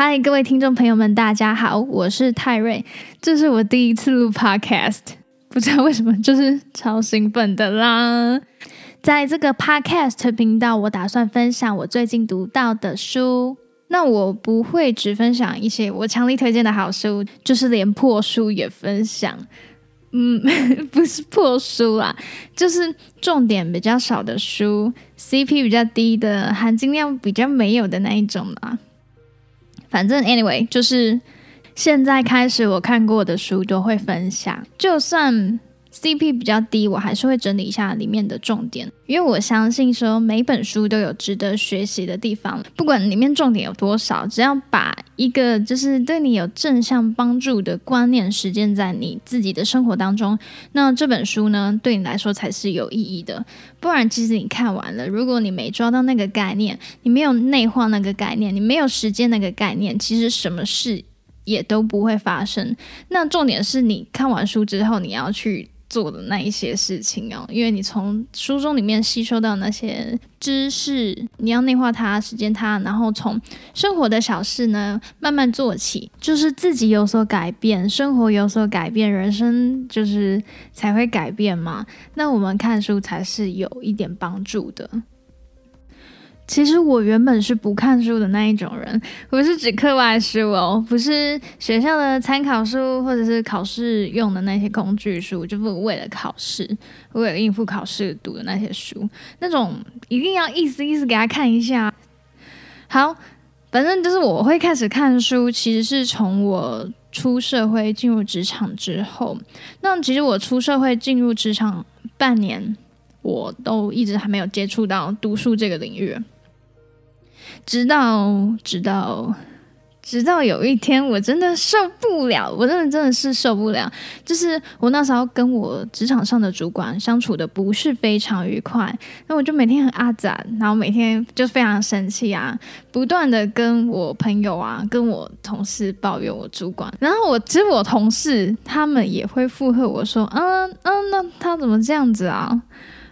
嗨，各位听众朋友们，大家好，我是泰瑞，这是我第一次录 Podcast，不知道为什么就是超兴奋的啦。在这个 Podcast 频道，我打算分享我最近读到的书。那我不会只分享一些我强力推荐的好书，就是连破书也分享。嗯，不是破书啦，就是重点比较少的书，CP 比较低的，含金量比较没有的那一种啦。反正 anyway，就是现在开始我看过的书都会分享，就算。CP 比较低，我还是会整理一下里面的重点，因为我相信说每本书都有值得学习的地方，不管里面重点有多少，只要把一个就是对你有正向帮助的观念实践在你自己的生活当中，那这本书呢对你来说才是有意义的。不然，其实你看完了，如果你没抓到那个概念，你没有内化那个概念，你没有实践那个概念，其实什么事也都不会发生。那重点是你看完书之后，你要去。做的那一些事情哦，因为你从书中里面吸收到那些知识，你要内化它、实践它，然后从生活的小事呢慢慢做起，就是自己有所改变，生活有所改变，人生就是才会改变嘛。那我们看书才是有一点帮助的。其实我原本是不看书的那一种人，我是指课外书哦，不是学校的参考书或者是考试用的那些工具书，就不为了考试，为了应付考试读的那些书，那种一定要意思意思给他看一下。好，反正就是我会开始看书，其实是从我出社会进入职场之后。那其实我出社会进入职场半年，我都一直还没有接触到读书这个领域。直到直到直到有一天，我真的受不了，我真的真的是受不了。就是我那时候跟我职场上的主管相处的不是非常愉快，那我就每天很阿杂，然后每天就非常生气啊，不断的跟我朋友啊、跟我同事抱怨我主管。然后我其实我同事他们也会附和我说：“嗯嗯，那他怎么这样子啊？”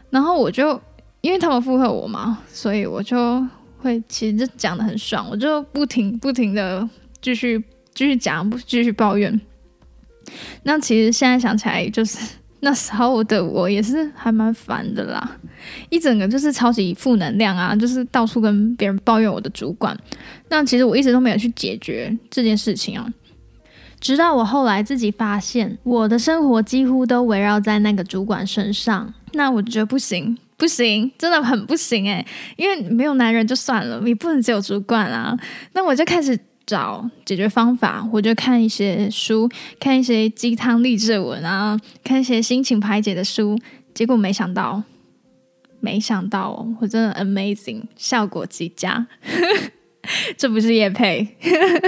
然后我就因为他们附和我嘛，所以我就。会其实就讲的很爽，我就不停不停的继续继续讲，不继续抱怨。那其实现在想起来，就是 那时候的我也是还蛮烦的啦，一整个就是超级负能量啊，就是到处跟别人抱怨我的主管。那其实我一直都没有去解决这件事情啊，直到我后来自己发现，我的生活几乎都围绕在那个主管身上，那我觉得不行。不行，真的很不行诶，因为没有男人就算了，你不能只有主管啊。那我就开始找解决方法，我就看一些书，看一些鸡汤励志文啊，看一些心情排解的书。结果没想到，没想到，我真的 amazing，效果极佳。这不是叶配，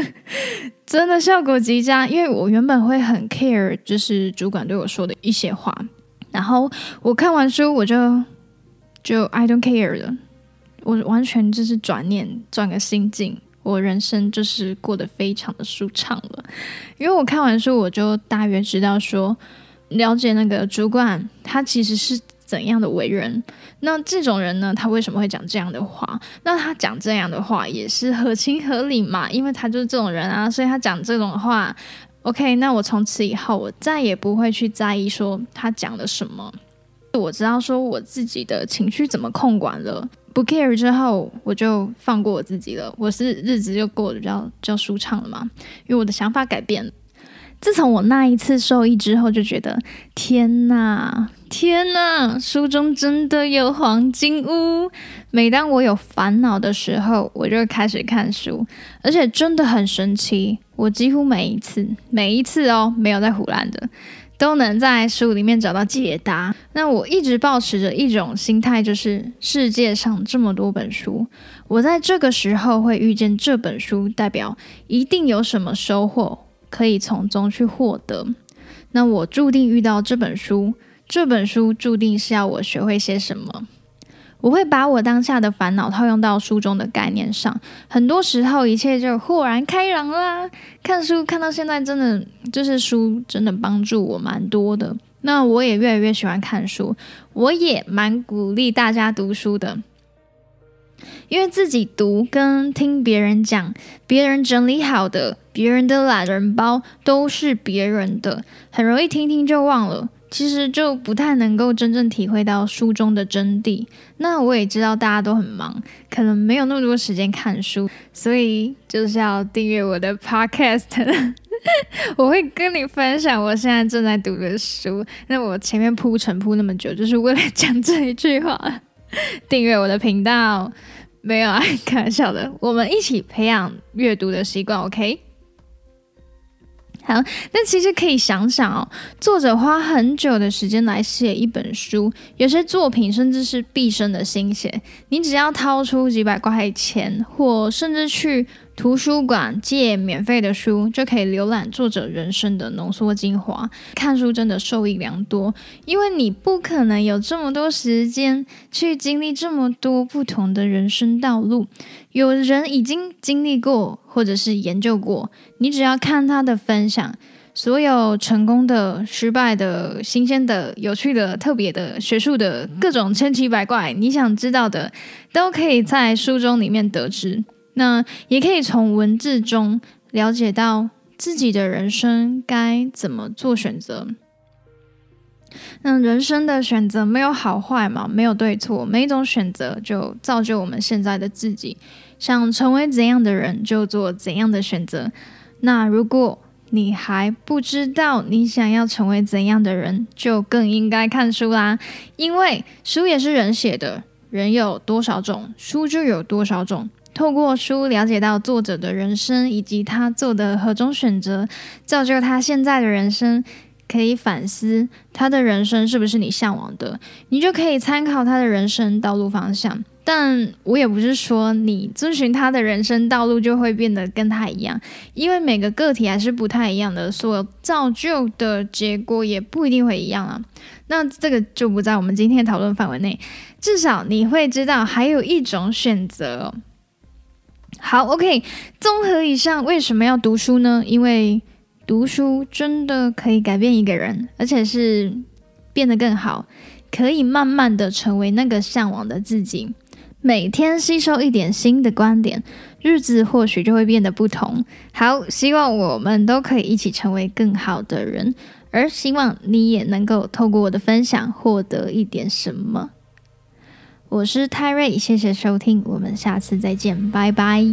真的效果极佳。因为我原本会很 care，就是主管对我说的一些话，然后我看完书，我就。就 I don't care 了，我完全就是转念转个心境，我人生就是过得非常的舒畅了。因为我看完书，我就大约知道说，了解那个主管他其实是怎样的为人。那这种人呢，他为什么会讲这样的话？那他讲这样的话也是合情合理嘛，因为他就是这种人啊，所以他讲这种话。OK，那我从此以后我再也不会去在意说他讲了什么。我知道说我自己的情绪怎么控管了，不 care 之后，我就放过我自己了。我是日子就过得比较比较舒畅了嘛，因为我的想法改变了。自从我那一次受益之后，就觉得天呐，天呐，书中真的有黄金屋。每当我有烦恼的时候，我就开始看书，而且真的很神奇，我几乎每一次，每一次哦，没有在胡乱的。都能在书里面找到解答。那我一直保持着一种心态，就是世界上这么多本书，我在这个时候会遇见这本书，代表一定有什么收获可以从中去获得。那我注定遇到这本书，这本书注定是要我学会些什么。我会把我当下的烦恼套用到书中的概念上，很多时候一切就豁然开朗啦。看书看到现在，真的就是书真的帮助我蛮多的。那我也越来越喜欢看书，我也蛮鼓励大家读书的。因为自己读跟听别人讲，别人整理好的，别人的懒人包都是别人的，很容易听听就忘了。其实就不太能够真正体会到书中的真谛。那我也知道大家都很忙，可能没有那么多时间看书，所以就是要订阅我的 podcast。我会跟你分享我现在正在读的书。那我前面铺陈铺那么久，就是为了讲这一句话。订阅我的频道，没有啊，开玩笑的。我们一起培养阅读的习惯，OK？好，那其实可以想想哦，作者花很久的时间来写一本书，有些作品甚至是毕生的心血。你只要掏出几百块钱，或甚至去图书馆借免费的书，就可以浏览作者人生的浓缩精华。看书真的受益良多，因为你不可能有这么多时间去经历这么多不同的人生道路。有人已经经历过，或者是研究过，你只要看他的分享，所有成功的、失败的、新鲜的、有趣的、特别的、学术的各种千奇百怪，你想知道的，都可以在书中里面得知。那也可以从文字中了解到自己的人生该怎么做选择。那人生的选择没有好坏嘛，没有对错，每一种选择就造就我们现在的自己。想成为怎样的人，就做怎样的选择。那如果你还不知道你想要成为怎样的人，就更应该看书啦。因为书也是人写的，人有多少种，书就有多少种。透过书了解到作者的人生以及他做的何种选择，造就他现在的人生。可以反思他的人生是不是你向往的，你就可以参考他的人生道路方向。但我也不是说你遵循他的人生道路就会变得跟他一样，因为每个个体还是不太一样的，所造就的结果也不一定会一样啊。那这个就不在我们今天讨论范围内。至少你会知道还有一种选择。好，OK，综合以上，为什么要读书呢？因为读书真的可以改变一个人，而且是变得更好，可以慢慢的成为那个向往的自己。每天吸收一点新的观点，日子或许就会变得不同。好，希望我们都可以一起成为更好的人，而希望你也能够透过我的分享获得一点什么。我是泰瑞，谢谢收听，我们下次再见，拜拜。